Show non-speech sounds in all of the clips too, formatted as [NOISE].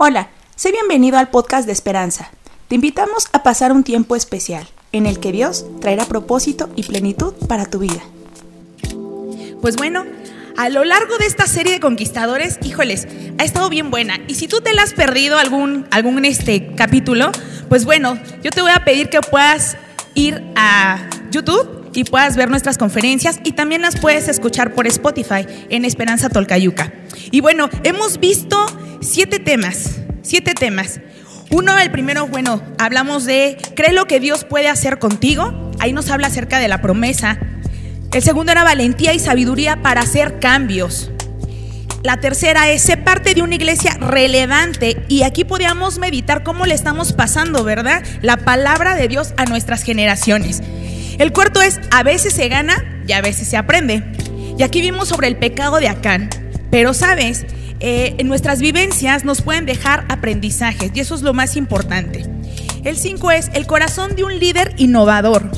Hola, sé bienvenido al podcast de Esperanza. Te invitamos a pasar un tiempo especial en el que Dios traerá propósito y plenitud para tu vida. Pues bueno, a lo largo de esta serie de conquistadores, híjoles, ha estado bien buena. Y si tú te la has perdido algún, algún este capítulo, pues bueno, yo te voy a pedir que puedas ir a YouTube y puedas ver nuestras conferencias y también las puedes escuchar por Spotify en Esperanza Tolcayuca. Y bueno, hemos visto siete temas, siete temas. Uno, el primero, bueno, hablamos de, ¿cree lo que Dios puede hacer contigo? Ahí nos habla acerca de la promesa. El segundo era valentía y sabiduría para hacer cambios. La tercera es ser parte de una iglesia relevante y aquí podíamos meditar cómo le estamos pasando, ¿verdad? La palabra de Dios a nuestras generaciones. El cuarto es, a veces se gana y a veces se aprende. Y aquí vimos sobre el pecado de Acán. Pero sabes, eh, en nuestras vivencias nos pueden dejar aprendizajes y eso es lo más importante. El 5 es el corazón de un líder innovador.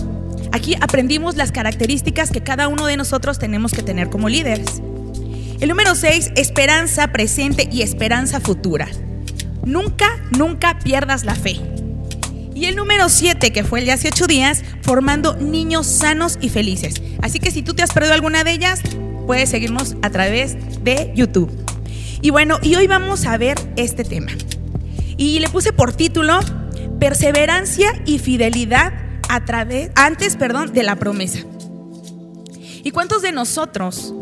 Aquí aprendimos las características que cada uno de nosotros tenemos que tener como líderes. El número 6, esperanza presente y esperanza futura. Nunca, nunca pierdas la fe. Y el número 7, que fue el de hace 8 días, formando niños sanos y felices. Así que si tú te has perdido alguna de ellas, puedes seguirnos a través de YouTube. Y bueno, y hoy vamos a ver este tema. Y le puse por título Perseverancia y fidelidad a través antes, perdón, de la promesa. ¿Y cuántos de nosotros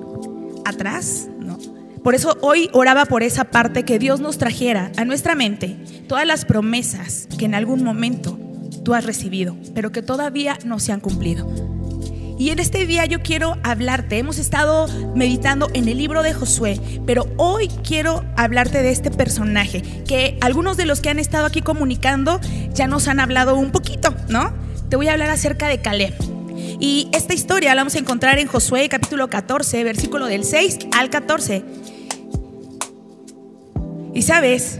atrás, no? Por eso hoy oraba por esa parte que Dios nos trajera a nuestra mente todas las promesas que en algún momento tú has recibido, pero que todavía no se han cumplido. Y en este día yo quiero hablarte, hemos estado meditando en el libro de Josué, pero hoy quiero hablarte de este personaje, que algunos de los que han estado aquí comunicando ya nos han hablado un poquito, ¿no? Te voy a hablar acerca de Caleb. Y esta historia la vamos a encontrar en Josué capítulo 14, versículo del 6 al 14. Y sabes,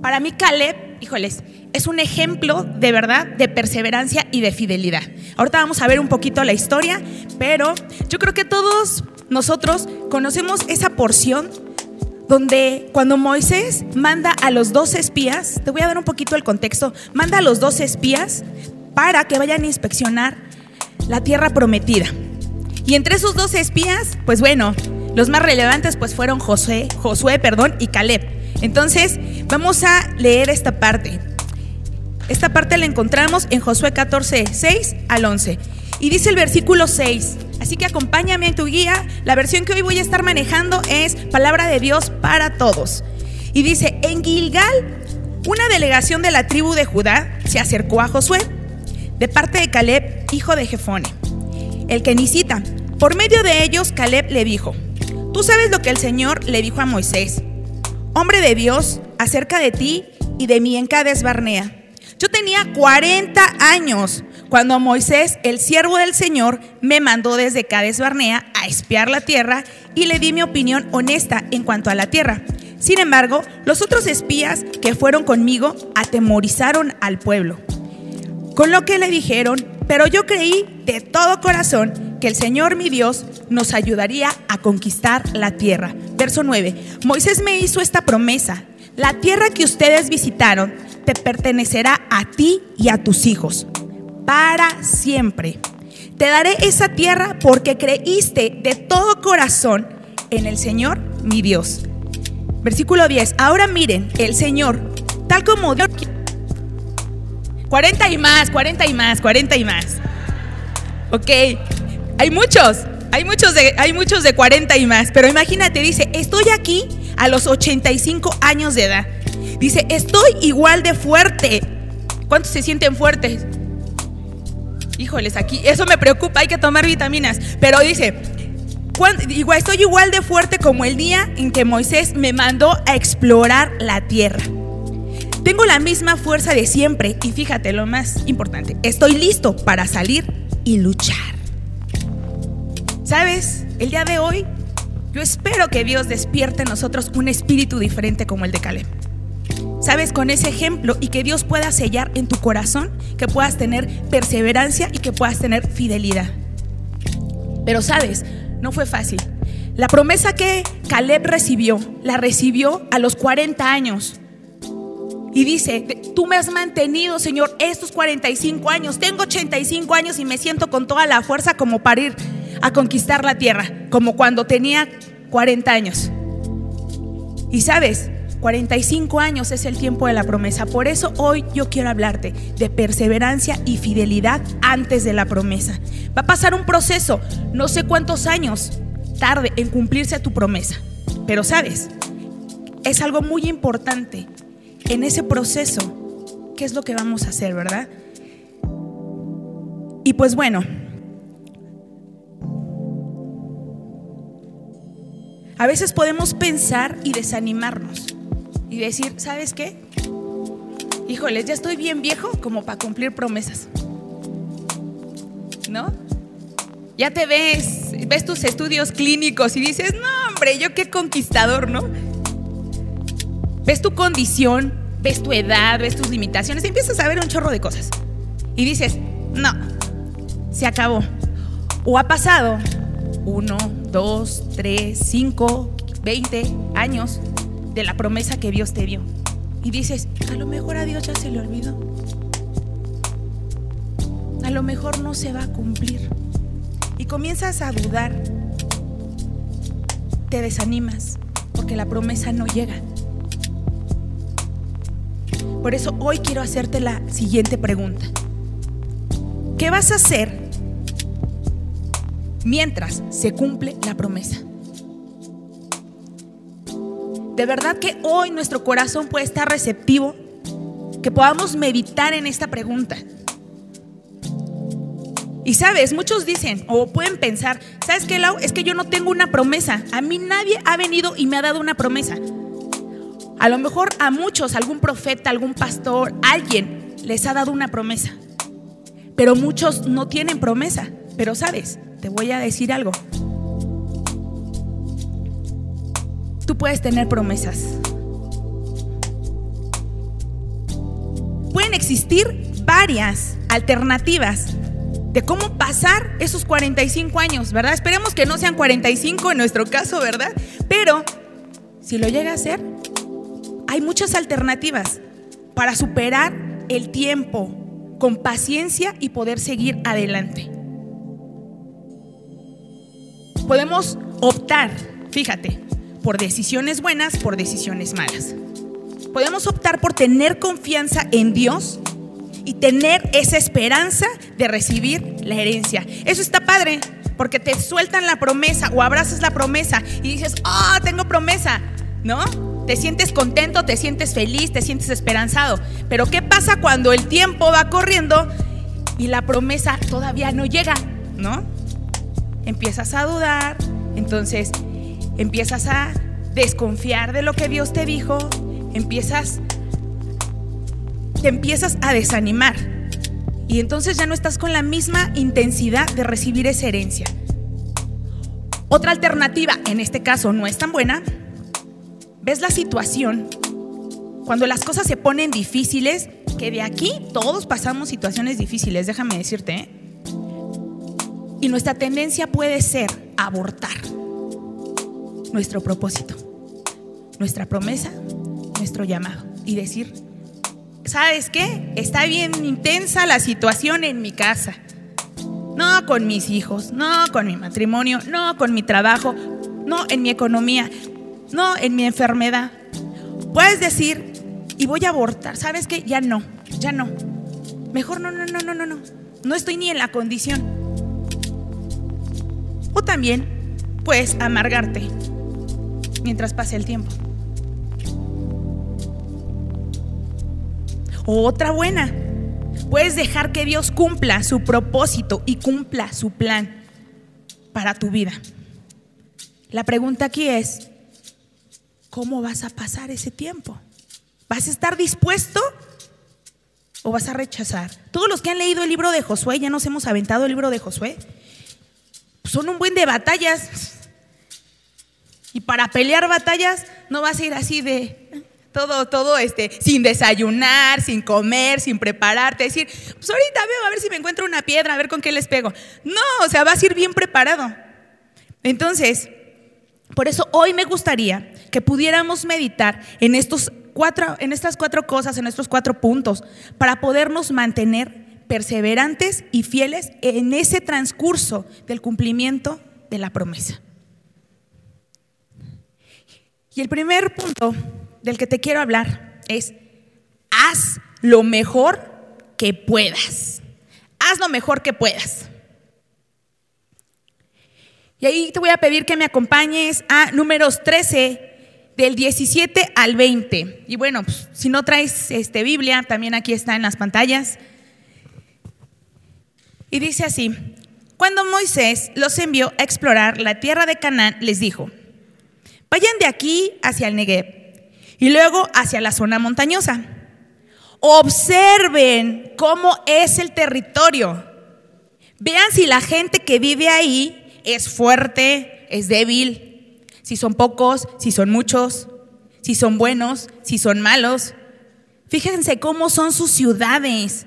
para mí Caleb, híjoles, es un ejemplo de verdad de perseverancia y de fidelidad. Ahorita vamos a ver un poquito la historia, pero yo creo que todos nosotros conocemos esa porción donde cuando Moisés manda a los dos espías, te voy a dar un poquito el contexto, manda a los dos espías para que vayan a inspeccionar la tierra prometida. Y entre esos dos espías, pues bueno, los más relevantes pues fueron Josué, Josué, perdón, y Caleb. Entonces, vamos a leer esta parte. Esta parte la encontramos en Josué 14, 6 al 11. Y dice el versículo 6. Así que acompáñame en tu guía. La versión que hoy voy a estar manejando es Palabra de Dios para todos. Y dice, en Gilgal, una delegación de la tribu de Judá se acercó a Josué, de parte de Caleb, hijo de Jefone, el kenicita. Por medio de ellos, Caleb le dijo, tú sabes lo que el Señor le dijo a Moisés, hombre de Dios, acerca de ti y de mí en Cades Barnea yo tenía 40 años cuando Moisés, el siervo del Señor, me mandó desde Cades Barnea a espiar la tierra y le di mi opinión honesta en cuanto a la tierra. Sin embargo, los otros espías que fueron conmigo atemorizaron al pueblo. Con lo que le dijeron, pero yo creí de todo corazón que el Señor mi Dios nos ayudaría a conquistar la tierra. Verso 9. Moisés me hizo esta promesa. La tierra que ustedes visitaron te pertenecerá a ti y a tus hijos para siempre. Te daré esa tierra porque creíste de todo corazón en el Señor mi Dios. Versículo 10. Ahora miren, el Señor, tal como Dios... 40 y más, 40 y más, 40 y más. Ok, hay muchos, hay muchos, de, hay muchos de 40 y más, pero imagínate, dice, estoy aquí a los 85 años de edad. Dice, estoy igual de fuerte. ¿Cuántos se sienten fuertes? Híjoles, aquí, eso me preocupa, hay que tomar vitaminas. Pero dice, igual, estoy igual de fuerte como el día en que Moisés me mandó a explorar la tierra. Tengo la misma fuerza de siempre y fíjate lo más importante, estoy listo para salir y luchar. ¿Sabes? El día de hoy yo espero que Dios despierte en nosotros un espíritu diferente como el de Caleb sabes, con ese ejemplo y que Dios pueda sellar en tu corazón, que puedas tener perseverancia y que puedas tener fidelidad. Pero sabes, no fue fácil. La promesa que Caleb recibió, la recibió a los 40 años. Y dice, tú me has mantenido, Señor, estos 45 años. Tengo 85 años y me siento con toda la fuerza como para ir a conquistar la tierra, como cuando tenía 40 años. Y sabes, 45 años es el tiempo de la promesa. Por eso hoy yo quiero hablarte de perseverancia y fidelidad antes de la promesa. Va a pasar un proceso, no sé cuántos años tarde en cumplirse tu promesa. Pero sabes, es algo muy importante en ese proceso, ¿qué es lo que vamos a hacer, verdad? Y pues bueno, a veces podemos pensar y desanimarnos y decir, ¿sabes qué? Híjoles, ya estoy bien viejo como para cumplir promesas. ¿No? Ya te ves, ves tus estudios clínicos y dices, no, hombre, yo qué conquistador, ¿no? ves tu condición, ves tu edad, ves tus limitaciones, y empiezas a ver un chorro de cosas. Y dices, no, se acabó. O ha pasado uno, dos, tres, cinco, veinte años de la promesa que Dios te dio. Y dices, a lo mejor a Dios ya se le olvidó. A lo mejor no se va a cumplir. Y comienzas a dudar. Te desanimas porque la promesa no llega. Por eso hoy quiero hacerte la siguiente pregunta. ¿Qué vas a hacer mientras se cumple la promesa? De verdad que hoy nuestro corazón puede estar receptivo, que podamos meditar en esta pregunta. Y sabes, muchos dicen o pueden pensar, ¿sabes qué, Lau? Es que yo no tengo una promesa. A mí nadie ha venido y me ha dado una promesa. A lo mejor a muchos, algún profeta, algún pastor, alguien les ha dado una promesa. Pero muchos no tienen promesa. Pero sabes, te voy a decir algo. Tú puedes tener promesas. Pueden existir varias alternativas de cómo pasar esos 45 años, ¿verdad? Esperemos que no sean 45 en nuestro caso, ¿verdad? Pero si lo llega a ser, hay muchas alternativas para superar el tiempo con paciencia y poder seguir adelante. Podemos optar, fíjate, por decisiones buenas, por decisiones malas. Podemos optar por tener confianza en Dios y tener esa esperanza de recibir la herencia. Eso está padre, porque te sueltan la promesa o abrazas la promesa y dices, ah, tengo promesa, ¿no? Te sientes contento, te sientes feliz, te sientes esperanzado. Pero ¿qué pasa cuando el tiempo va corriendo y la promesa todavía no llega? ¿No? Empiezas a dudar, entonces empiezas a desconfiar de lo que Dios te dijo, empiezas te empiezas a desanimar y entonces ya no estás con la misma intensidad de recibir esa herencia. Otra alternativa, en este caso no es tan buena, ves la situación, cuando las cosas se ponen difíciles, que de aquí todos pasamos situaciones difíciles, déjame decirte, ¿eh? Y nuestra tendencia puede ser abortar nuestro propósito, nuestra promesa, nuestro llamado y decir, ¿sabes qué? Está bien intensa la situación en mi casa. No con mis hijos, no con mi matrimonio, no con mi trabajo, no en mi economía no, en mi enfermedad. Puedes decir, y voy a abortar, ¿sabes qué? Ya no, ya no. Mejor no, no, no, no, no, no. No estoy ni en la condición. O también puedes amargarte mientras pase el tiempo. otra buena, puedes dejar que Dios cumpla su propósito y cumpla su plan para tu vida. La pregunta aquí es, ¿cómo vas a pasar ese tiempo? ¿Vas a estar dispuesto o vas a rechazar? Todos los que han leído el libro de Josué, ya nos hemos aventado el libro de Josué, son un buen de batallas. Y para pelear batallas no vas a ir así de todo, todo este, sin desayunar, sin comer, sin prepararte, decir, pues ahorita veo a ver si me encuentro una piedra, a ver con qué les pego. No, o sea, vas a ir bien preparado. Entonces, por eso hoy me gustaría que pudiéramos meditar en estos cuatro, en estas cuatro cosas, en estos cuatro puntos, para podernos mantener perseverantes y fieles en ese transcurso del cumplimiento de la promesa. Y el primer punto del que te quiero hablar es, haz lo mejor que puedas. Haz lo mejor que puedas. Y ahí te voy a pedir que me acompañes a números 13, del 17 al 20. Y bueno, pues, si no traes este, Biblia, también aquí está en las pantallas. Y dice así, cuando Moisés los envió a explorar la tierra de Canaán, les dijo, vayan de aquí hacia el Negev y luego hacia la zona montañosa. Observen cómo es el territorio. Vean si la gente que vive ahí es fuerte, es débil, si son pocos, si son muchos, si son buenos, si son malos. Fíjense cómo son sus ciudades,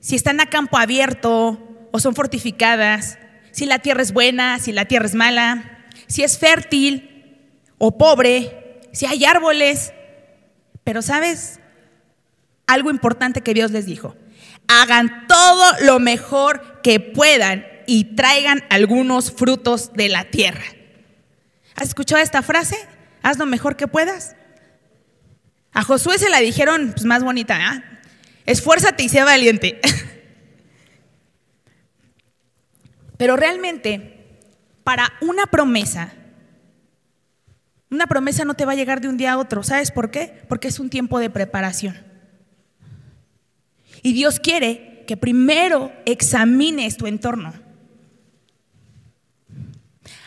si están a campo abierto o son fortificadas, si la tierra es buena, si la tierra es mala, si es fértil o pobre, si hay árboles. Pero sabes, algo importante que Dios les dijo. Hagan todo lo mejor que puedan y traigan algunos frutos de la tierra. ¿Has escuchado esta frase? Haz lo mejor que puedas. A Josué se la dijeron pues, más bonita, ¿eh? esfuérzate y sea valiente. [LAUGHS] Pero realmente, para una promesa, una promesa no te va a llegar de un día a otro. ¿Sabes por qué? Porque es un tiempo de preparación. Y Dios quiere que primero examines tu entorno.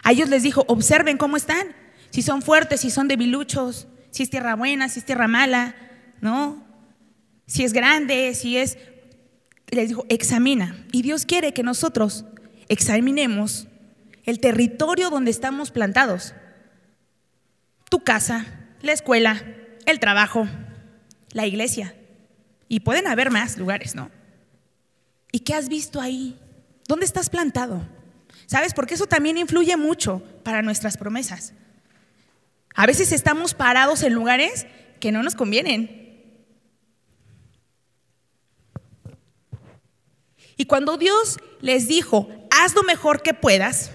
A ellos les dijo, observen cómo están, si son fuertes, si son debiluchos, si es tierra buena, si es tierra mala, ¿no? Si es grande, si es... Les dijo, examina. Y Dios quiere que nosotros examinemos el territorio donde estamos plantados. Tu casa, la escuela, el trabajo, la iglesia. Y pueden haber más lugares, ¿no? ¿Y qué has visto ahí? ¿Dónde estás plantado? ¿Sabes? Porque eso también influye mucho para nuestras promesas. A veces estamos parados en lugares que no nos convienen. Y cuando Dios les dijo, haz lo mejor que puedas,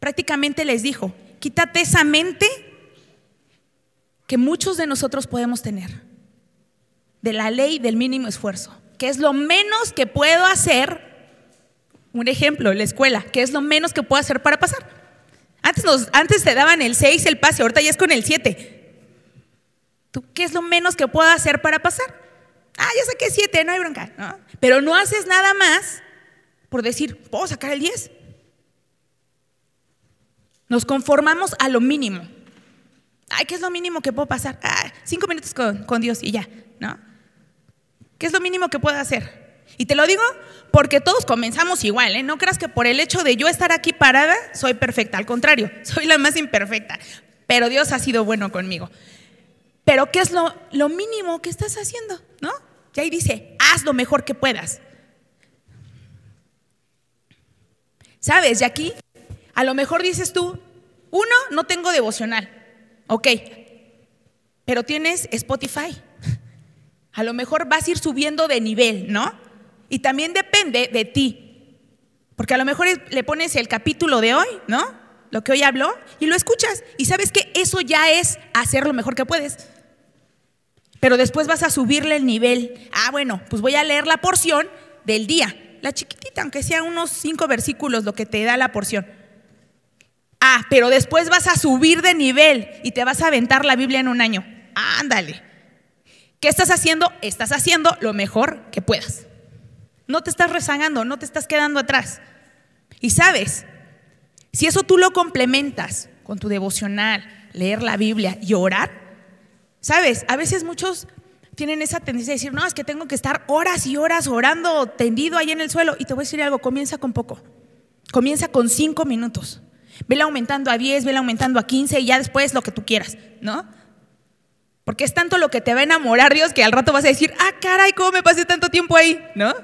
prácticamente les dijo, quítate esa mente que muchos de nosotros podemos tener de la ley del mínimo esfuerzo, que es lo menos que puedo hacer. Un ejemplo, la escuela, que es lo menos que puedo hacer para pasar. Antes, antes te daban el 6 el pase, ahorita ya es con el 7. ¿Tú qué es lo menos que puedo hacer para pasar? Ah, ya saqué 7, no hay bronca. ¿no? Pero no haces nada más por decir, puedo sacar el 10. Nos conformamos a lo mínimo. Ay, ¿qué es lo mínimo que puedo pasar? Ah, cinco minutos con, con Dios y ya, ¿no? ¿Qué es lo mínimo que puedo hacer? Y te lo digo porque todos comenzamos igual, ¿eh? No creas que por el hecho de yo estar aquí parada soy perfecta, al contrario, [LAUGHS] soy la más imperfecta, pero Dios ha sido bueno conmigo. Pero ¿qué es lo, lo mínimo que estás haciendo? ¿No? Y ahí dice, haz lo mejor que puedas. ¿Sabes? Y aquí, a lo mejor dices tú, uno, no tengo devocional, ok, pero tienes Spotify. A lo mejor vas a ir subiendo de nivel, ¿no? Y también depende de ti. Porque a lo mejor le pones el capítulo de hoy, ¿no? Lo que hoy habló, y lo escuchas. Y sabes que eso ya es hacer lo mejor que puedes. Pero después vas a subirle el nivel. Ah, bueno, pues voy a leer la porción del día. La chiquitita, aunque sea unos cinco versículos lo que te da la porción. Ah, pero después vas a subir de nivel y te vas a aventar la Biblia en un año. Ándale. ¿Qué estás haciendo? Estás haciendo lo mejor que puedas. No te estás rezagando, no te estás quedando atrás. Y sabes, si eso tú lo complementas con tu devocional, leer la Biblia y orar, sabes, a veces muchos tienen esa tendencia de decir, no, es que tengo que estar horas y horas orando tendido ahí en el suelo. Y te voy a decir algo, comienza con poco. Comienza con cinco minutos. Vela aumentando a 10, vela aumentando a 15 y ya después lo que tú quieras, ¿no? Porque es tanto lo que te va a enamorar Dios que al rato vas a decir, ah, caray, ¿cómo me pasé tanto tiempo ahí? ¿No?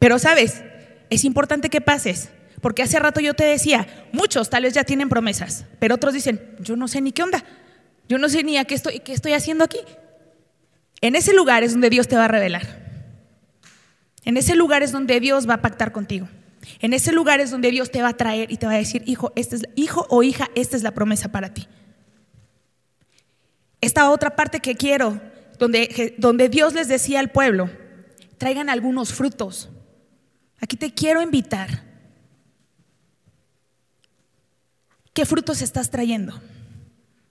Pero sabes, es importante que pases. Porque hace rato yo te decía, muchos tal vez ya tienen promesas, pero otros dicen, yo no sé ni qué onda. Yo no sé ni a qué estoy, haciendo aquí. En ese lugar es donde Dios te va a revelar. En ese lugar es donde Dios va a pactar contigo. En ese lugar es donde Dios te va a traer y te va a decir, hijo, este es, o hija, esta es la promesa para ti. Esta otra parte que quiero, donde, donde Dios les decía al pueblo, traigan algunos frutos. Aquí te quiero invitar. ¿Qué frutos estás trayendo?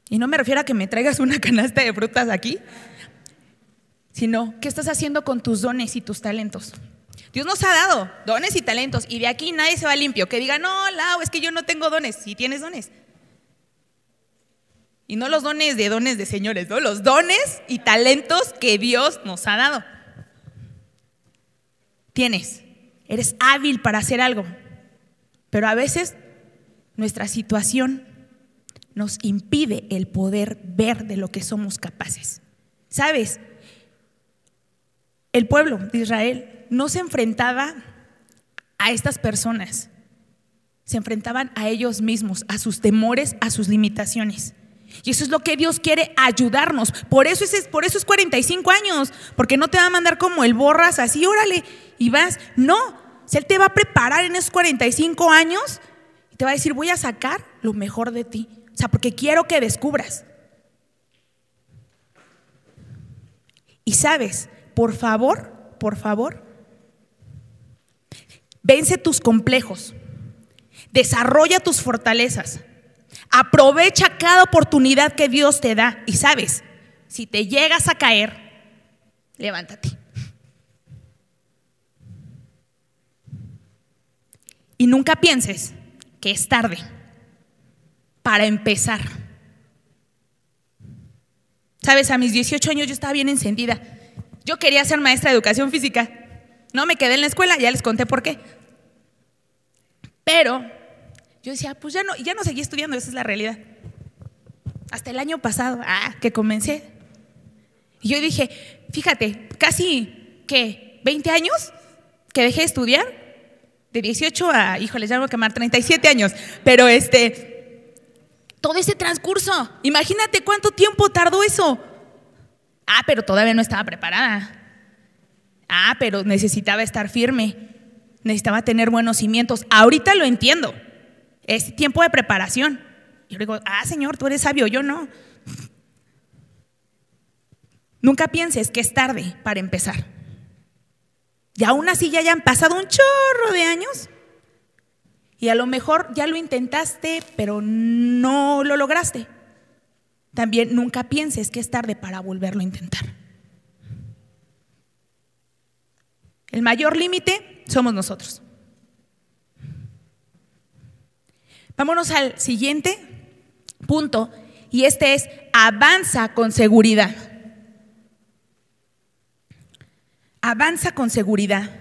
Y no me refiero a que me traigas una canasta de frutas aquí, sino qué estás haciendo con tus dones y tus talentos. Dios nos ha dado dones y talentos y de aquí nadie se va limpio. Que diga, no, Lau, es que yo no tengo dones. Si tienes dones. Y no los dones de dones de señores, no, los dones y talentos que Dios nos ha dado. Tienes, eres hábil para hacer algo, pero a veces nuestra situación nos impide el poder ver de lo que somos capaces. ¿Sabes? El pueblo de Israel no se enfrentaba a estas personas, se enfrentaban a ellos mismos, a sus temores, a sus limitaciones. Y eso es lo que Dios quiere ayudarnos. Por eso es, por eso es 45 años, porque no te va a mandar como el borras así, órale, y vas. No, Él te va a preparar en esos 45 años y te va a decir, voy a sacar lo mejor de ti. Sea, porque quiero que descubras. Y sabes, por favor, por favor, vence tus complejos, desarrolla tus fortalezas, aprovecha cada oportunidad que Dios te da y sabes, si te llegas a caer, levántate. Y nunca pienses que es tarde para empezar. Sabes, a mis 18 años yo estaba bien encendida. Yo quería ser maestra de educación física. No me quedé en la escuela, ya les conté por qué. Pero yo decía, pues ya no, ya no seguí estudiando, esa es la realidad. Hasta el año pasado, ah, que comencé. Y yo dije, fíjate, casi, ¿qué? ¿20 años que dejé de estudiar? De 18 a, híjole, ya voy a quemar 37 años. Pero este, todo ese transcurso, imagínate cuánto tiempo tardó eso. Ah, pero todavía no estaba preparada. Ah, pero necesitaba estar firme. Necesitaba tener buenos cimientos. Ahorita lo entiendo. Es tiempo de preparación. Yo digo, ah, Señor, tú eres sabio, yo no. Nunca pienses que es tarde para empezar. Y aún así ya hayan pasado un chorro de años. Y a lo mejor ya lo intentaste, pero no lo lograste también nunca pienses que es tarde para volverlo a intentar. El mayor límite somos nosotros. Vámonos al siguiente punto y este es avanza con seguridad. Avanza con seguridad.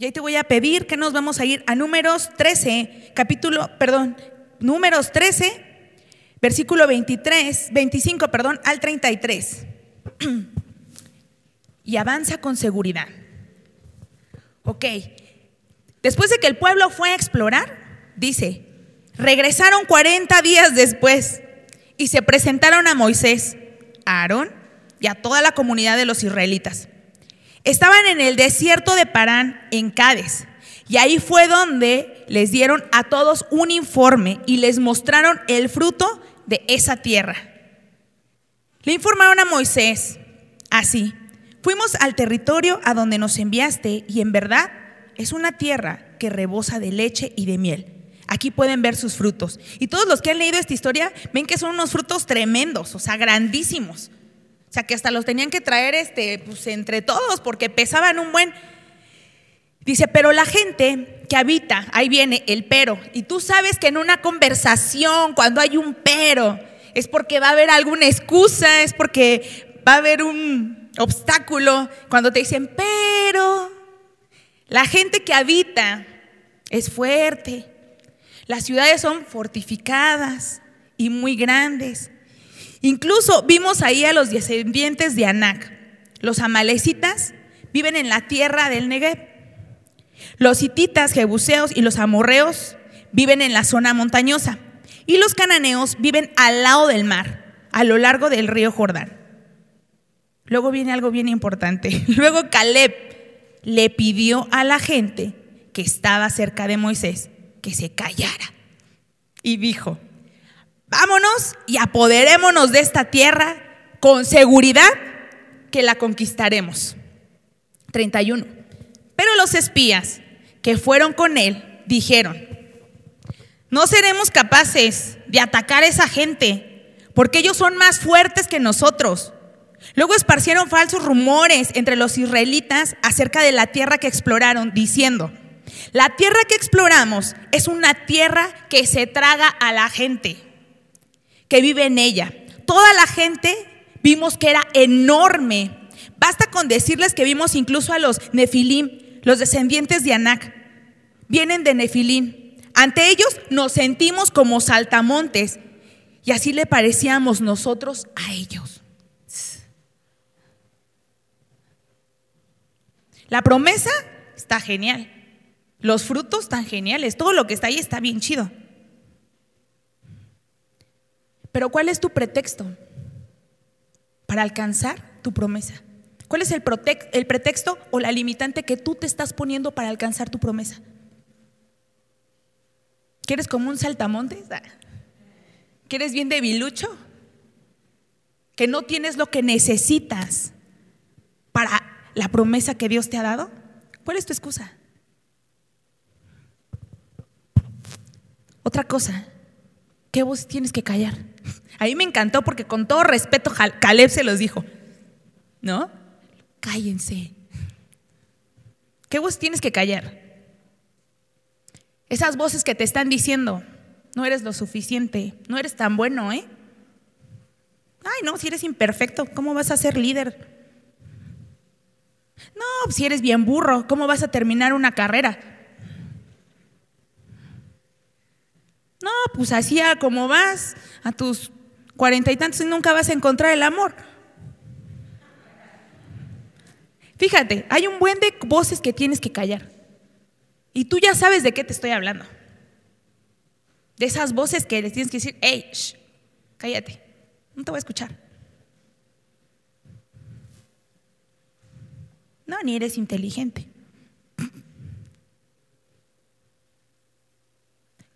Y ahí te voy a pedir que nos vamos a ir a números 13, capítulo, perdón, números 13, versículo 23, 25, perdón, al 33. [CLEARS THROAT] y avanza con seguridad. Ok, después de que el pueblo fue a explorar, dice, regresaron 40 días después y se presentaron a Moisés, a Aarón y a toda la comunidad de los israelitas. Estaban en el desierto de Parán, en Cádiz, y ahí fue donde les dieron a todos un informe y les mostraron el fruto de esa tierra. Le informaron a Moisés así, fuimos al territorio a donde nos enviaste y en verdad es una tierra que rebosa de leche y de miel. Aquí pueden ver sus frutos. Y todos los que han leído esta historia ven que son unos frutos tremendos, o sea, grandísimos. O sea, que hasta los tenían que traer este, pues, entre todos porque pesaban un buen... Dice, pero la gente que habita, ahí viene el pero, y tú sabes que en una conversación, cuando hay un pero, es porque va a haber alguna excusa, es porque va a haber un obstáculo, cuando te dicen, pero la gente que habita es fuerte, las ciudades son fortificadas y muy grandes. Incluso vimos ahí a los descendientes de Anac, los amalecitas viven en la tierra del Negev. Los hititas, jebuseos y los amorreos viven en la zona montañosa. y los cananeos viven al lado del mar, a lo largo del río Jordán. Luego viene algo bien importante. [LAUGHS] Luego Caleb le pidió a la gente que estaba cerca de Moisés que se callara. Y dijo, vámonos y apoderémonos de esta tierra con seguridad que la conquistaremos. 31. Pero los espías que fueron con él dijeron, no seremos capaces de atacar a esa gente, porque ellos son más fuertes que nosotros. Luego esparcieron falsos rumores entre los israelitas acerca de la tierra que exploraron, diciendo, la tierra que exploramos es una tierra que se traga a la gente, que vive en ella. Toda la gente vimos que era enorme. Basta con decirles que vimos incluso a los Nefilim, los descendientes de Anak. Vienen de Nefilim. Ante ellos nos sentimos como saltamontes y así le parecíamos nosotros a ellos. La promesa está genial. Los frutos están geniales. Todo lo que está ahí está bien chido. Pero ¿cuál es tu pretexto para alcanzar tu promesa? ¿Cuál es el, pretexto o la limitante que tú te estás poniendo para alcanzar tu promesa? ¿Quieres como un saltamontes? ¿Quieres bien debilucho? ¿Que no tienes lo que necesitas para la promesa que Dios te ha dado? ¿Cuál es tu excusa? Otra cosa, ¿qué vos tienes que callar? A mí me encantó porque con todo respeto Caleb se los dijo, ¿no? Cállense. ¿Qué vos tienes que callar? Esas voces que te están diciendo, no eres lo suficiente, no eres tan bueno, ¿eh? Ay, no, si eres imperfecto, ¿cómo vas a ser líder? No, si eres bien burro, ¿cómo vas a terminar una carrera? No, pues así como vas a tus cuarenta y tantos y nunca vas a encontrar el amor. Fíjate, hay un buen de voces que tienes que callar. Y tú ya sabes de qué te estoy hablando. De esas voces que les tienes que decir, hey, cállate, no te voy a escuchar. No, ni eres inteligente.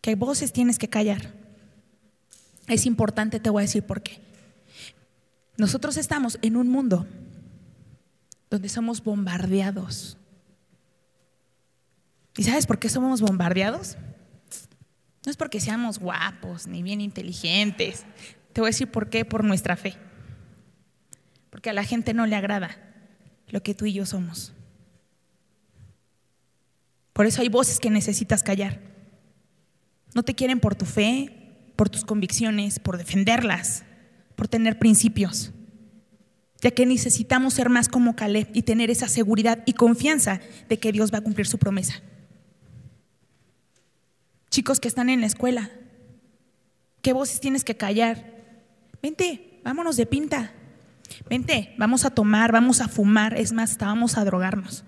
¿Qué voces tienes que callar? Es importante, te voy a decir por qué. Nosotros estamos en un mundo donde somos bombardeados ¿Y sabes por qué somos bombardeados? No es porque seamos guapos ni bien inteligentes. Te voy a decir por qué, por nuestra fe. Porque a la gente no le agrada lo que tú y yo somos. Por eso hay voces que necesitas callar. No te quieren por tu fe, por tus convicciones, por defenderlas, por tener principios. Ya que necesitamos ser más como Caleb y tener esa seguridad y confianza de que Dios va a cumplir su promesa chicos que están en la escuela. ¿Qué voces tienes que callar? Vente, vámonos de pinta. Vente, vamos a tomar, vamos a fumar, es más, vamos a drogarnos.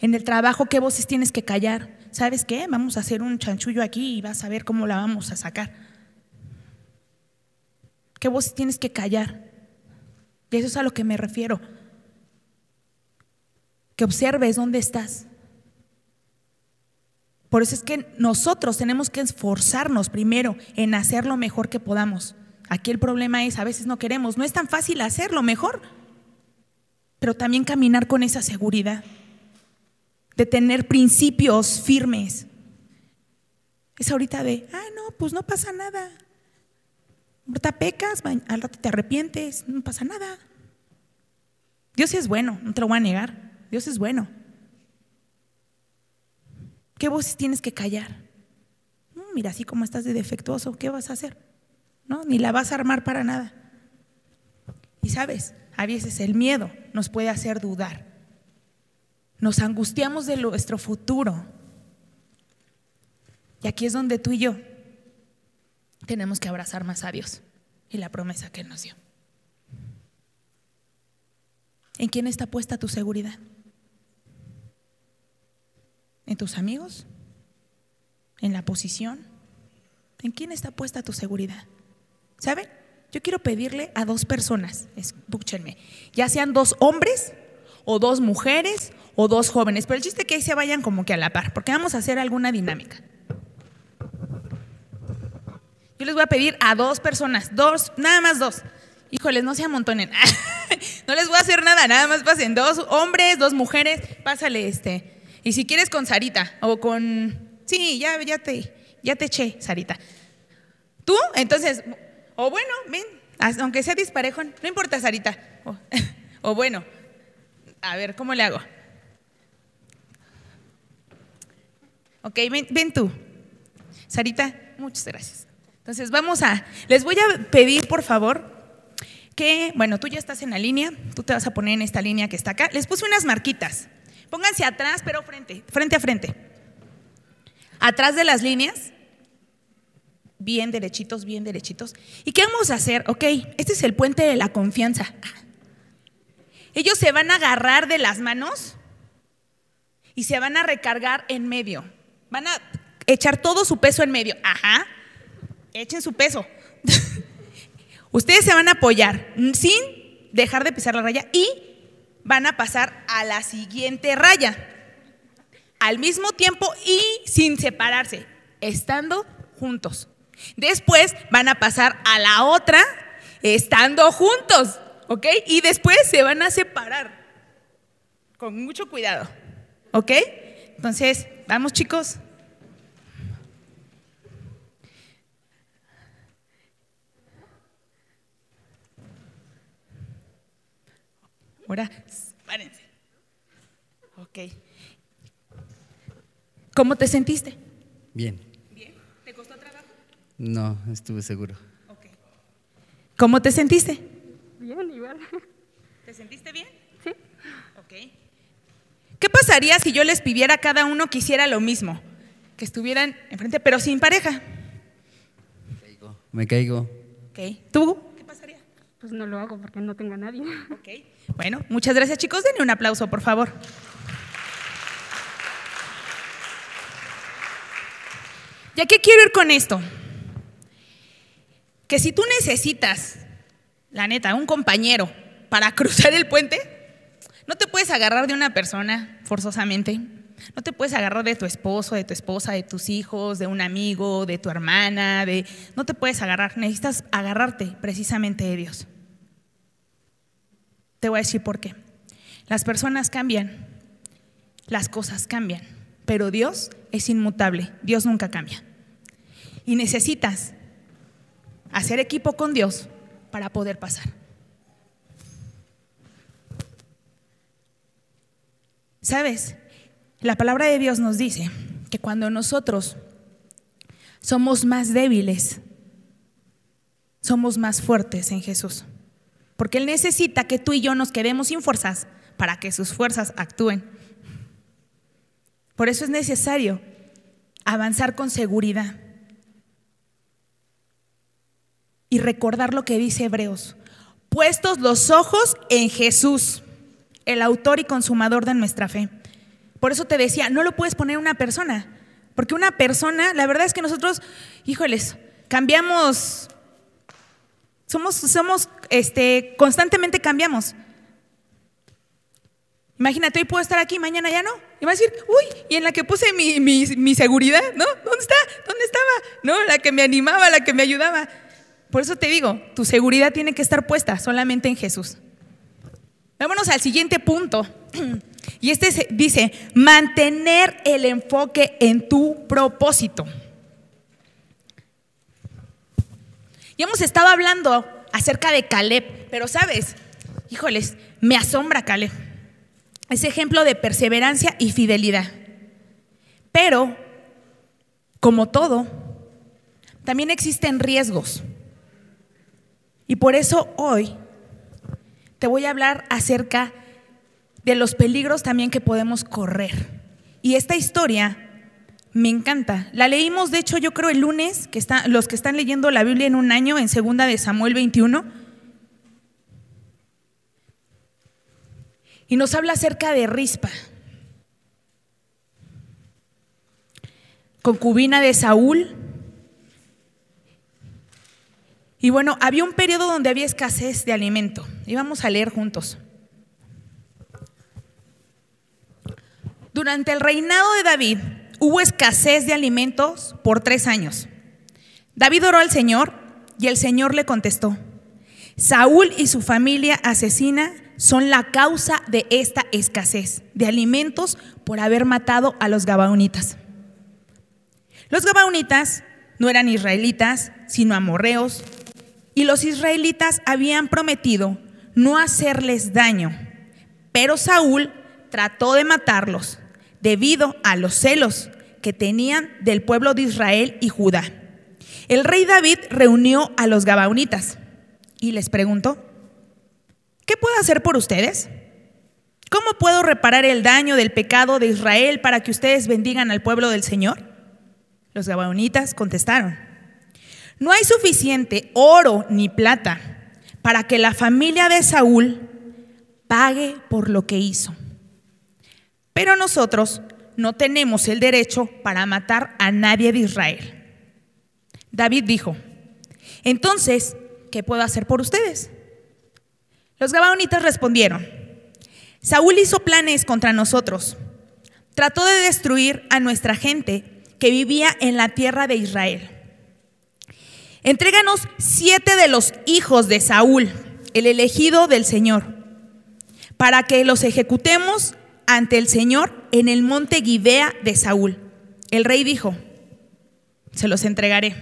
En el trabajo, ¿qué voces tienes que callar? ¿Sabes qué? Vamos a hacer un chanchullo aquí y vas a ver cómo la vamos a sacar. ¿Qué voces tienes que callar? Y eso es a lo que me refiero. Que observes dónde estás. Por eso es que nosotros tenemos que esforzarnos primero en hacer lo mejor que podamos. Aquí el problema es, a veces no queremos, no es tan fácil hacerlo mejor, pero también caminar con esa seguridad, de tener principios firmes. Es ahorita de, ah, no, pues no pasa nada. Ahorita pecas, al rato te arrepientes, no pasa nada. Dios es bueno, no te lo voy a negar, Dios es bueno. ¿Qué voces tienes que callar? mira, así como estás de defectuoso, ¿qué vas a hacer? ¿No? Ni la vas a armar para nada. Y sabes, a veces el miedo nos puede hacer dudar. Nos angustiamos de nuestro futuro. Y aquí es donde tú y yo tenemos que abrazar más a Dios y la promesa que Él nos dio. ¿En quién está puesta tu seguridad? ¿En tus amigos? en la posición. ¿En quién está puesta tu seguridad? ¿Saben? Yo quiero pedirle a dos personas, escúchenme, ya sean dos hombres o dos mujeres o dos jóvenes, pero el chiste es que ahí se vayan como que a la par, porque vamos a hacer alguna dinámica. Yo les voy a pedir a dos personas, dos, nada más dos. Híjoles, no se amontonen. [LAUGHS] no les voy a hacer nada, nada más pasen dos hombres, dos mujeres, pásale este. Y si quieres con Sarita o con Sí, ya ya te ya te eché, Sarita. ¿Tú? Entonces, o bueno, ven, aunque sea disparejo, no importa, Sarita. [LAUGHS] O, bueno, a ver, ¿cómo le hago? Ok, ven, tú. Sarita, muchas gracias. Entonces vamos a, les voy a pedir por favor que, bueno, tú ya estás en la línea, tú te vas a poner en esta línea que está acá. Les puse unas marquitas. Pónganse atrás, pero frente, frente a frente. Atrás de las líneas, bien derechitos, bien derechitos. ¿Y qué vamos a hacer? Ok, este es el puente de la confianza. Ellos se van a agarrar de las manos y se van a recargar en medio. Van a echar todo su peso en medio. Ajá echen su peso. [LAUGHS] Ustedes se van a apoyar sin dejar de pisar la raya y van a pasar a la siguiente raya. Al mismo tiempo y sin separarse, estando juntos. Después van a pasar a la otra estando juntos, ¿ok? Y después se van a separar. Con mucho cuidado, ¿ok? Entonces, vamos chicos. Ahora, párense. Ok. ¿Cómo te sentiste? Bien. ¿Bien? ¿Te costó trabajo? No, estuve seguro. Ok. ¿Cómo te sentiste? Bien, igual. ¿Te sentiste bien? Sí. Ok. ¿Qué pasaría si yo les pidiera a cada uno que hiciera lo mismo? Que estuvieran enfrente, pero sin pareja. Me caigo. Me caigo. Ok. ¿Tú? ¿Qué pasaría? Pues no lo hago porque no tengo a nadie. Ok. Bueno, muchas gracias chicos. Denle un aplauso, por favor. ¿Ya qué quiero ir con esto? Que si tú necesitas, la neta, un compañero para [LAUGHS] cruzar el puente, no te puedes agarrar de una persona forzosamente. No te puedes agarrar de tu esposo, de tu esposa, de tus hijos, de un amigo, de tu hermana, de no te puedes agarrar, necesitas agarrarte precisamente de Dios. Te voy a decir por qué. Las personas cambian, las cosas cambian, pero Dios es inmutable, Dios nunca cambia. Y necesitas hacer equipo con Dios para poder pasar. ¿Sabes? La palabra de Dios nos dice que cuando nosotros somos más débiles, somos más fuertes en Jesús. Porque Él necesita que tú y yo nos quedemos sin fuerzas para que sus fuerzas actúen. Por eso es necesario avanzar con seguridad y recordar lo que dice Hebreos. Puestos los ojos en Jesús, el autor y consumador de nuestra fe. Por eso te decía, no lo puedes poner una persona, porque una persona, la verdad es que nosotros, híjoles, cambiamos somos, somos, este, constantemente cambiamos. Imagínate, hoy puedo estar aquí, mañana ya no. Y va a decir, uy, y en la que puse mi, mi, seguridad, ¿no? ¿Dónde está? ¿Dónde estaba? ¿No? La que me animaba, la que me ayudaba. Por eso te digo, tu seguridad tiene que estar puesta solamente en Jesús. Vámonos al siguiente punto. [CLEARS THROAT] Y este dice, mantener el enfoque en tu propósito. Y hemos estado hablando acerca de Caleb, pero sabes, híjoles, me asombra Caleb. Es ejemplo de perseverancia y fidelidad. Pero, como todo, también existen riesgos. Y por eso hoy te voy a hablar acerca de los peligros también que podemos correr. Y esta historia me encanta. La leímos, de hecho, yo creo el lunes, que está, los que están leyendo la Biblia en un año, en segunda de Samuel 21. Y nos habla acerca de Rispa. concubina de Saúl. Y bueno, había un periodo donde había escasez de alimento. Y vamos a leer juntos. Durante el reinado de David hubo escasez de alimentos por tres años. David oró al Señor y el Señor le contestó, Saúl y su familia asesina son la causa de esta escasez de alimentos por haber matado a los gabaonitas. Los gabaonitas no eran israelitas, sino amorreos, y los israelitas habían prometido no hacerles daño, pero Saúl trató de matarlos debido a los celos que tenían del pueblo de Israel y Judá. El rey David reunió a los gabaonitas y les preguntó, ¿qué puedo hacer por ustedes? ¿Cómo puedo reparar el daño del pecado de Israel para que ustedes bendigan al pueblo del Señor? Los gabaonitas contestaron, no hay suficiente oro ni plata para que la familia de Saúl pague por lo que hizo. Pero nosotros no tenemos el derecho para matar a nadie de Israel. David dijo, entonces, ¿qué puedo hacer por ustedes? Los gabaonitas respondieron, Saúl hizo planes contra nosotros. Trató de destruir a nuestra gente que vivía en la tierra de Israel. Entréganos siete de los hijos de Saúl, el elegido del Señor, para que los ejecutemos ante el Señor en el monte Gibea de Saúl. El rey dijo, se los entregaré.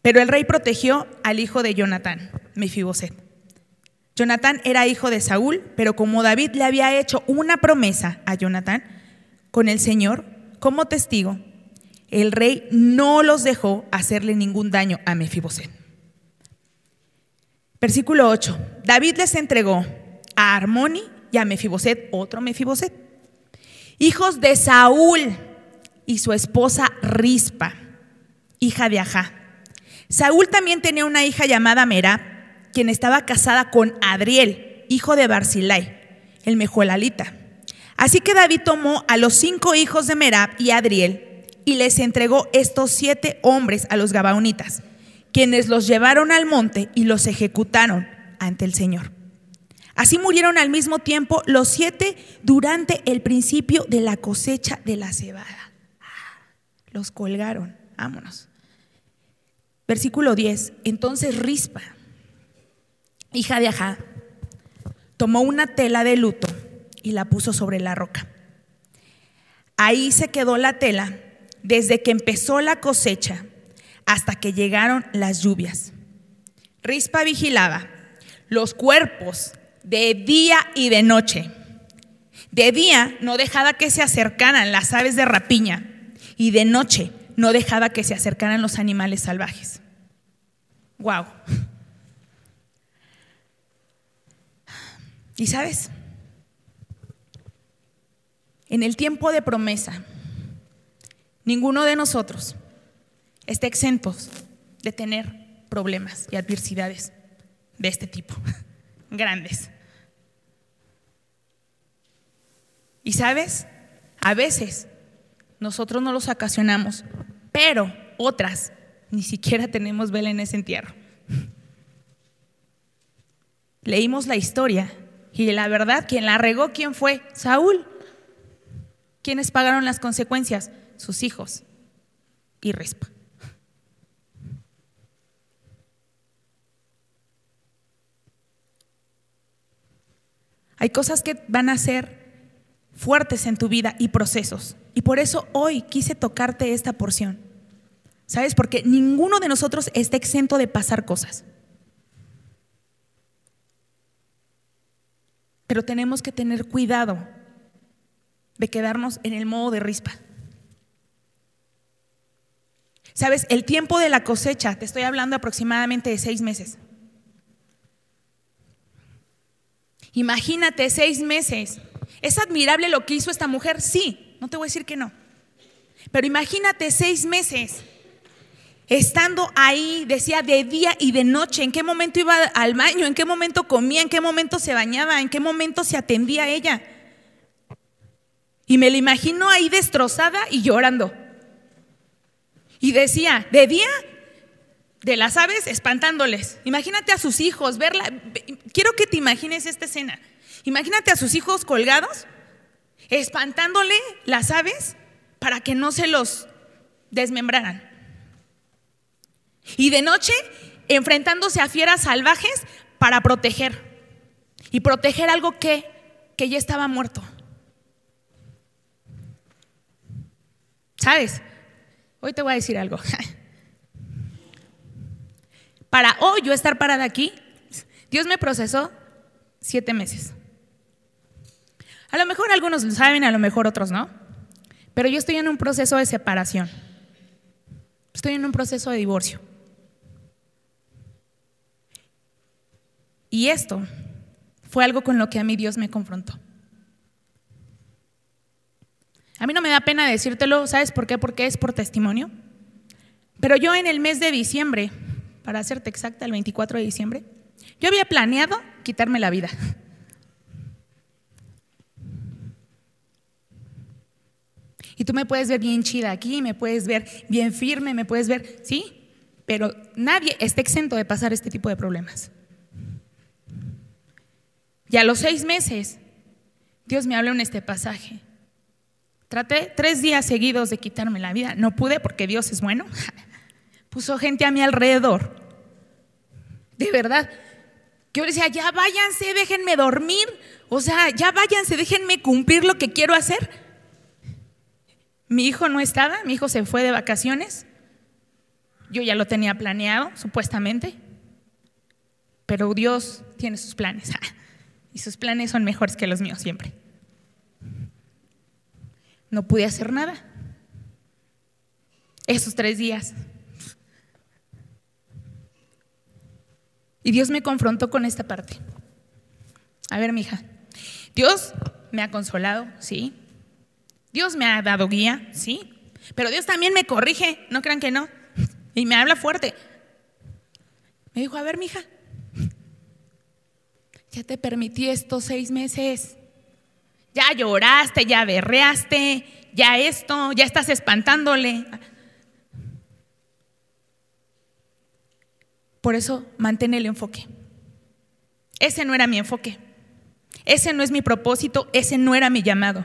Pero el rey protegió al hijo de Jonatán, Mefiboset. Jonatán era hijo de Saúl, pero como David le había hecho una promesa a Jonatán con el Señor como testigo, el rey no los dejó hacerle ningún daño a Mefiboset. Versículo 8. David les entregó a Armoni y a Mefiboset, otro Mefiboset, hijos de Saúl y su esposa Rispa, hija de Ajá Saúl también tenía una hija llamada Merab, quien estaba casada con Adriel, hijo de Barzilai, el mejolalita. Así que David tomó a los cinco hijos de Merab y Adriel y les entregó estos siete hombres a los gabaonitas, quienes los llevaron al monte y los ejecutaron ante el Señor. Así murieron al mismo tiempo los siete durante el principio de la cosecha de la cebada. Los colgaron. Vámonos. Versículo 10. Entonces Rispa, hija de Ajá, tomó una tela de luto y la puso sobre la roca. Ahí se quedó la tela desde que empezó la cosecha hasta que llegaron las lluvias. Rispa vigilaba los cuerpos de día y de noche. De día no dejaba que se acercaran las aves de rapiña y de noche no dejaba que se acercaran los animales salvajes. Wow. ¿Y sabes? En el tiempo de promesa, ninguno de nosotros está exentos de tener problemas y adversidades de este tipo, [LAUGHS] grandes. Y sabes, a veces nosotros no los ocasionamos, pero otras ni siquiera tenemos vela en ese entierro. [LAUGHS] Leímos la historia y la verdad, quien la regó, ¿quién fue? Saúl. ¿Quiénes pagaron las consecuencias? Sus hijos y Rispa. Hay cosas que van a ser fuertes en tu vida y procesos. Y por eso hoy quise tocarte esta porción. ¿Sabes? Porque ninguno de nosotros está exento de pasar cosas. Pero tenemos que tener cuidado de quedarnos en el modo de rispa. Sabes, el tiempo de la cosecha, te estoy hablando aproximadamente de seis meses. Imagínate seis meses ¿Es admirable lo que hizo esta mujer? Sí, no te voy a decir que no. Pero imagínate seis meses estando ahí, decía de día y de noche, en qué momento iba al baño, en qué momento comía, en qué momento se bañaba, en qué momento se atendía a ella. Y me la imagino ahí destrozada y llorando. Y decía, de día, de las aves espantándoles. Imagínate a sus hijos, verla. Quiero que te imagines esta escena. Imagínate a sus hijos colgados, espantándole las aves para que no se los desmembraran. Y de noche, enfrentándose a fieras salvajes para proteger. Y proteger algo que, que ya estaba muerto. ¿Sabes? Hoy te voy a decir algo. [LAUGHS] Para hoy yo estar parada aquí, Dios me procesó siete meses. A lo mejor algunos lo saben, a lo mejor otros no. Pero yo estoy en un proceso de separación. Estoy en un proceso de divorcio. Y esto fue algo con lo que a mí Dios me confrontó. A mí no me da pena decírtelo, ¿sabes por qué? Porque es por testimonio. Pero yo en el mes de diciembre, para hacerte exacta, el 24 de diciembre, yo había planeado quitarme la vida. Y tú me puedes ver bien chida aquí, me puedes ver bien firme, me puedes ver, sí, pero nadie está exento de pasar este tipo de problemas. Y a los seis meses, Dios me habló en este pasaje. Traté tres días seguidos de quitarme la vida. No pude porque Dios es bueno. [LAUGHS] Puso gente a mi alrededor. De verdad. Yo decía, ya váyanse, déjenme dormir. O sea, ya váyanse, déjenme cumplir lo que quiero hacer. Mi hijo no estaba, mi hijo se fue de vacaciones. Yo ya lo tenía planeado, supuestamente. Pero Dios tiene sus planes. [LAUGHS] Y sus planes son mejores que los míos siempre. No pude hacer nada. Esos tres días. Y Dios me confrontó con esta parte. A ver, mija. Dios me ha consolado, sí. Dios me ha dado guía, sí. Pero Dios también me corrige, no crean que no. Y me habla fuerte. Me dijo, a ver, mija, ya te permití estos seis meses. Ya lloraste, ya berreaste, ya esto, ya estás espantándole. Por eso mantén el enfoque. Ese no era mi enfoque. Ese no es mi propósito, ese no era mi llamado.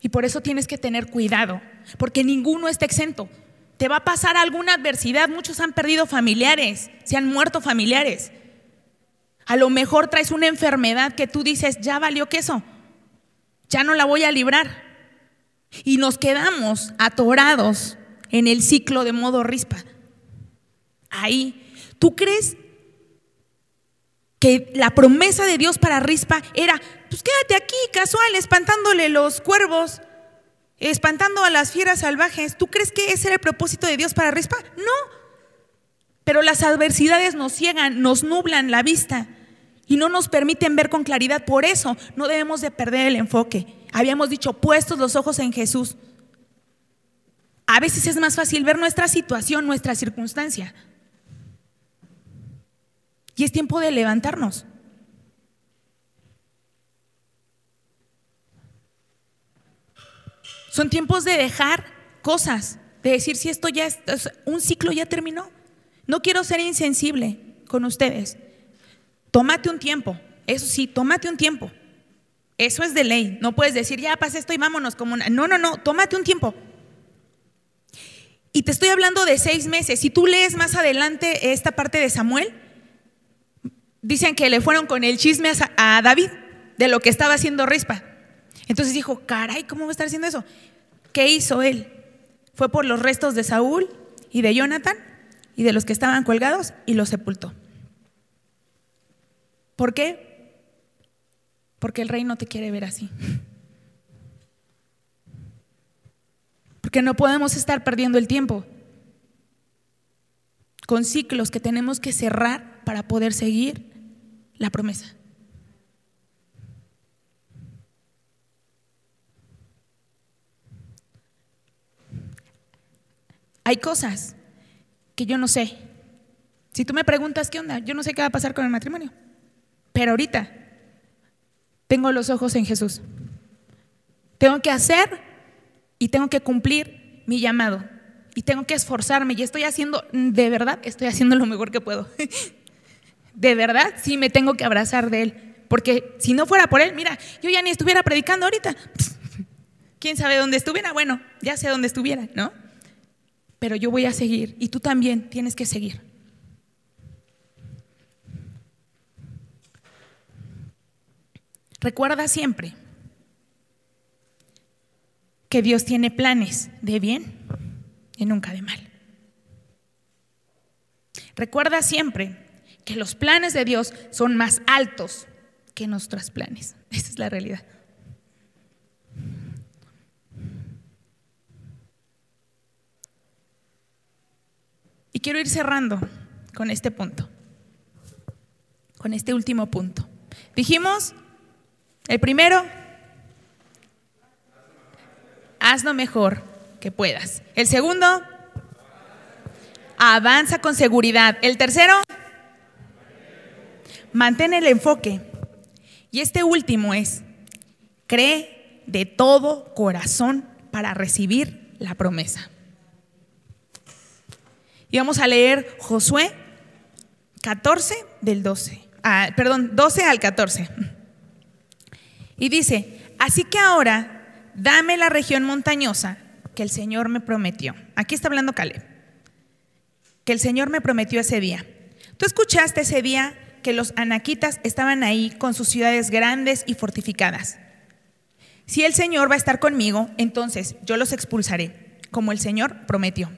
Y por eso tienes que tener cuidado, porque ninguno está exento. Te va a pasar alguna adversidad. Muchos han perdido familiares, se han muerto familiares. A lo mejor traes una enfermedad que tú dices, ya valió queso, ya no la voy a librar. Y nos quedamos atorados en el ciclo de modo rispa. Ahí, ¿tú crees que la promesa de Dios para rispa era, pues quédate aquí casual, espantándole los cuervos, espantando a las fieras salvajes? ¿Tú crees que ese era el propósito de Dios para rispa? No. Pero las adversidades nos ciegan, nos nublan la vista y no nos permiten ver con claridad. Por eso no debemos de perder el enfoque. Habíamos dicho, puestos los ojos en Jesús. A veces es más fácil ver nuestra situación, nuestra circunstancia. Y es tiempo de levantarnos. Son tiempos de dejar cosas, de decir si esto ya es, un ciclo ya terminó. No quiero ser insensible con ustedes. Tómate un tiempo. Eso sí, tómate un tiempo. Eso es de ley. No puedes decir, ya pasa esto y vámonos como una. No, no, no, tómate un tiempo. Y te estoy hablando de seis meses. Si tú lees más adelante esta parte de Samuel, dicen que le fueron con el chisme a David de lo que estaba haciendo Rispa. Entonces dijo, caray, ¿cómo va a estar haciendo eso? ¿Qué hizo él? Fue por los restos de Saúl y de Jonathan y de los que estaban colgados y los sepultó. ¿Por qué? Porque el rey no te quiere ver así. Porque no podemos estar perdiendo el tiempo con ciclos que tenemos que cerrar para poder seguir la promesa. Hay cosas que yo no sé. Si tú me preguntas qué onda, yo no sé qué va a pasar con el matrimonio. Pero ahorita tengo los ojos en Jesús. Tengo que hacer y tengo que cumplir mi llamado. Y tengo que esforzarme. Y estoy haciendo, de verdad, estoy haciendo lo mejor que puedo. [LAUGHS] De verdad, sí me tengo que abrazar de Él. Porque si no fuera por Él, mira, yo ya ni estuviera predicando ahorita. [LAUGHS] ¿Quién sabe dónde estuviera? Bueno, ya sé dónde estuviera, ¿no? Pero yo voy a seguir y tú también tienes que seguir. Recuerda siempre que Dios tiene planes de bien y nunca de mal. Recuerda siempre que los planes de Dios son más altos que nuestros planes. [LAUGHS] Esa es la realidad. Y quiero ir cerrando con este punto, con este último punto. Dijimos, el primero, haz lo mejor que puedas. El segundo, avanza con seguridad. El tercero, mantén el enfoque. Y este último es, cree de todo corazón para recibir la promesa. Y vamos a leer Josué 14 del 12. Ah, perdón, 12 al 14. Y dice, así que ahora dame la región montañosa que el Señor me prometió. Aquí está hablando Caleb. Que el Señor me prometió ese día. Tú escuchaste ese día que los anaquitas estaban ahí con sus ciudades grandes y fortificadas. Si el Señor va a estar conmigo, entonces yo los expulsaré, como el Señor prometió.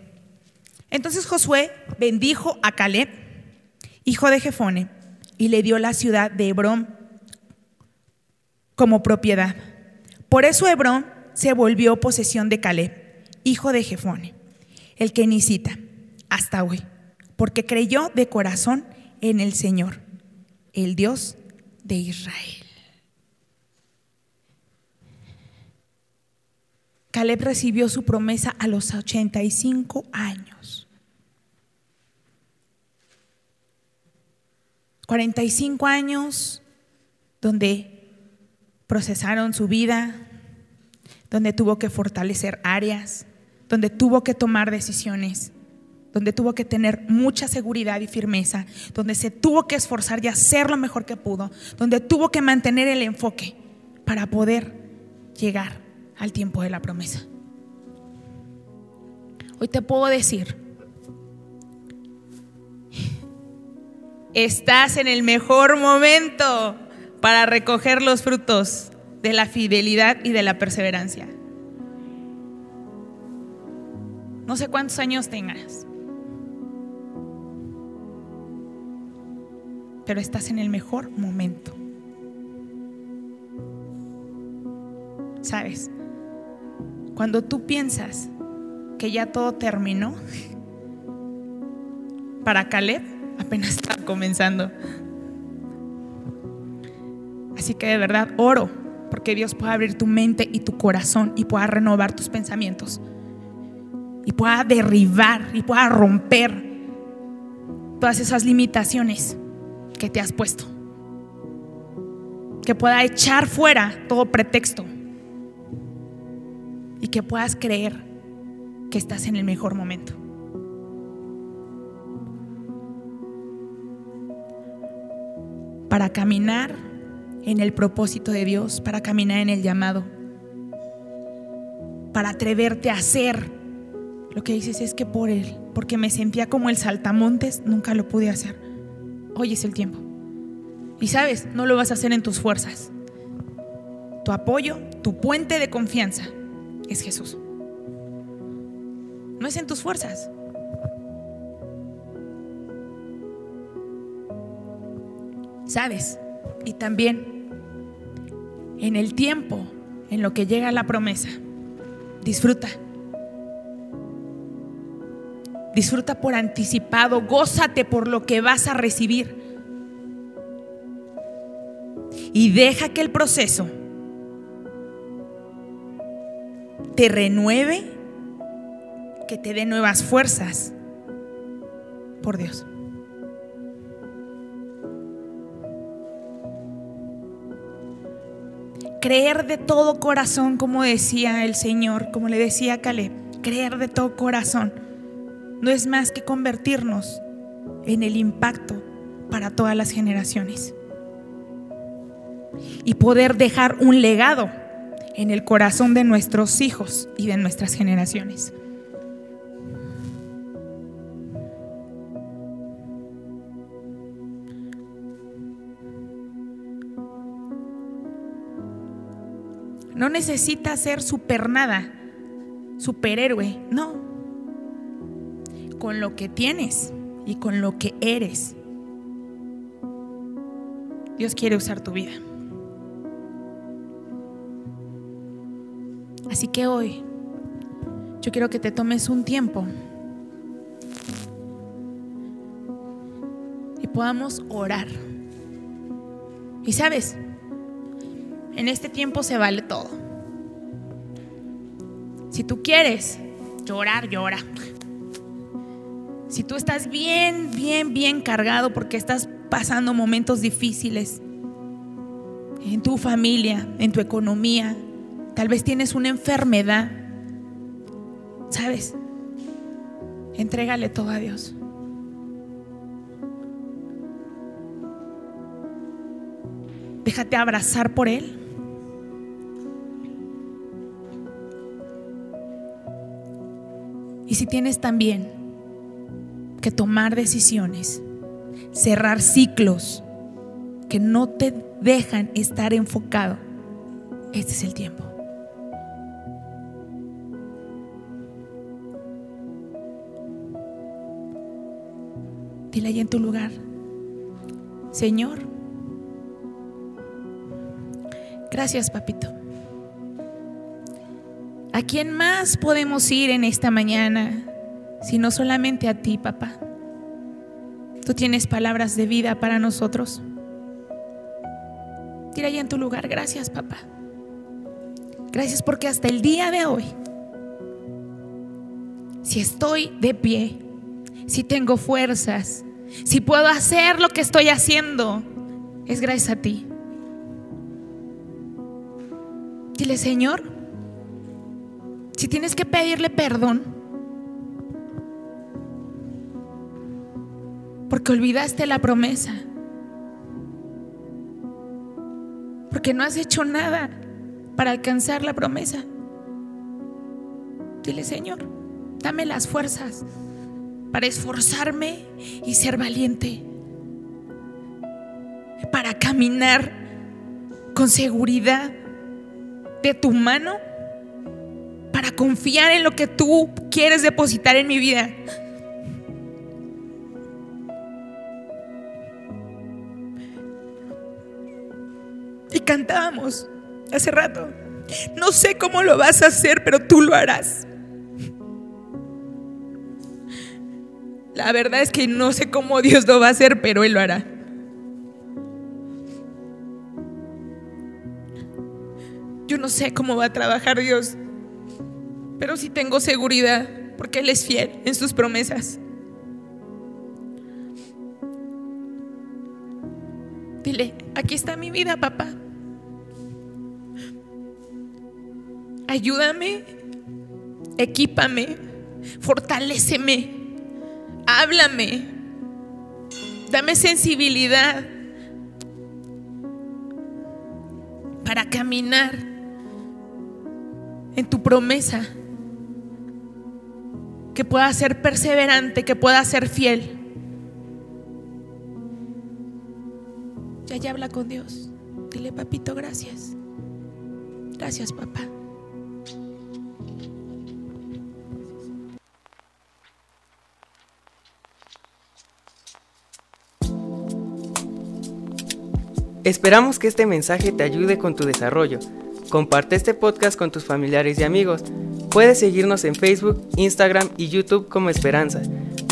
Entonces Josué bendijo a Caleb, hijo de Jefone, y le dio la ciudad de Hebrón como propiedad. Por eso Hebrón se volvió posesión de Caleb, hijo de Jefone, el kenicita, hasta hoy, porque creyó de corazón en el Señor, el Dios de Israel. Caleb recibió su promesa a los 85 años. 45 años donde procesaron su vida, donde tuvo que fortalecer áreas, donde tuvo que tomar decisiones, donde tuvo que tener mucha seguridad y firmeza, donde se tuvo que esforzar y hacer lo mejor que pudo, donde tuvo que mantener el enfoque para poder llegar al tiempo de la promesa. Hoy te puedo decir, estás en el mejor momento para recoger los frutos de la fidelidad y de la perseverancia. No sé cuántos años tengas, pero estás en el mejor momento. ¿Sabes? Cuando tú piensas que ya todo terminó, [LAUGHS] para Caleb apenas está comenzando. Así que de verdad oro porque Dios pueda abrir tu mente y tu corazón y pueda renovar tus pensamientos y pueda derribar y pueda romper todas esas limitaciones que te has puesto. Que pueda echar fuera todo pretexto y que puedas creer que estás en el mejor momento. Para caminar en el propósito de Dios, para caminar en el llamado, para atreverte a hacer lo que dices es que por Él, porque me sentía como el saltamontes, nunca lo pude hacer. Hoy es el tiempo. Y sabes, no lo vas a hacer en tus fuerzas. Tu apoyo, tu puente de confianza es Jesús. No es en tus fuerzas. ¿Sabes? Y también en el tiempo en lo que llega la promesa, disfruta. Disfruta por anticipado, gózate por lo que vas a recibir. Y deja que el proceso te renueve, que te dé nuevas fuerzas por Dios. Creer de todo corazón, como decía el Señor, como le decía Caleb, creer de todo corazón no es más que convertirnos en el impacto para todas las generaciones y poder dejar un legado en el corazón de nuestros hijos y de nuestras generaciones. No necesitas ser super nada, superhéroe, no. Con lo que tienes y con lo que eres, Dios quiere usar tu vida. Así que hoy yo quiero que te tomes un tiempo y podamos orar. Y sabes, en este tiempo se vale todo. Si tú quieres llorar, llora. Si tú estás bien, bien, bien cargado porque estás pasando momentos difíciles en tu familia, en tu economía, tal vez tienes una enfermedad, ¿sabes? Entrégale todo a Dios. Déjate abrazar por Él. Y si tienes también que tomar decisiones, cerrar ciclos que no te dejan estar enfocado, este es el tiempo. Dile ahí en tu lugar, Señor, gracias papito. ¿A quién más podemos ir en esta mañana si no solamente a ti, papá? Tú tienes palabras de vida para nosotros. Tira ahí en tu lugar, gracias, papá. Gracias porque hasta el día de hoy, si estoy de pie, si tengo fuerzas, si puedo hacer lo que estoy haciendo, es gracias a ti. Dile, Señor, si tienes que pedirle perdón, porque olvidaste la promesa, porque no has hecho nada para alcanzar la promesa. Dile, Señor, dame las fuerzas para esforzarme y ser valiente, para caminar con seguridad de tu mano, confiar en lo que tú quieres depositar en mi vida. Y cantábamos hace rato. No sé cómo lo vas a hacer, pero tú lo harás. La verdad es que no sé cómo Dios lo va a hacer, pero Él lo hará. Yo no sé cómo va a trabajar Dios, pero sí tengo seguridad porque Él es fiel en sus promesas. Dile, aquí está mi vida, papá. Ayúdame, equípame, fortaléceme, háblame, dame sensibilidad para caminar en tu promesa, que pueda ser perseverante, que pueda ser fiel. Ya ya habla con Dios. Dile, papito, gracias. Gracias, papá. Esperamos que este mensaje te ayude con tu desarrollo. Comparte este podcast con tus familiares y amigos. Puedes seguirnos en Facebook, Instagram y YouTube como Esperanza.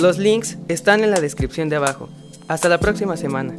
Los links están en la descripción de abajo. Hasta la próxima semana.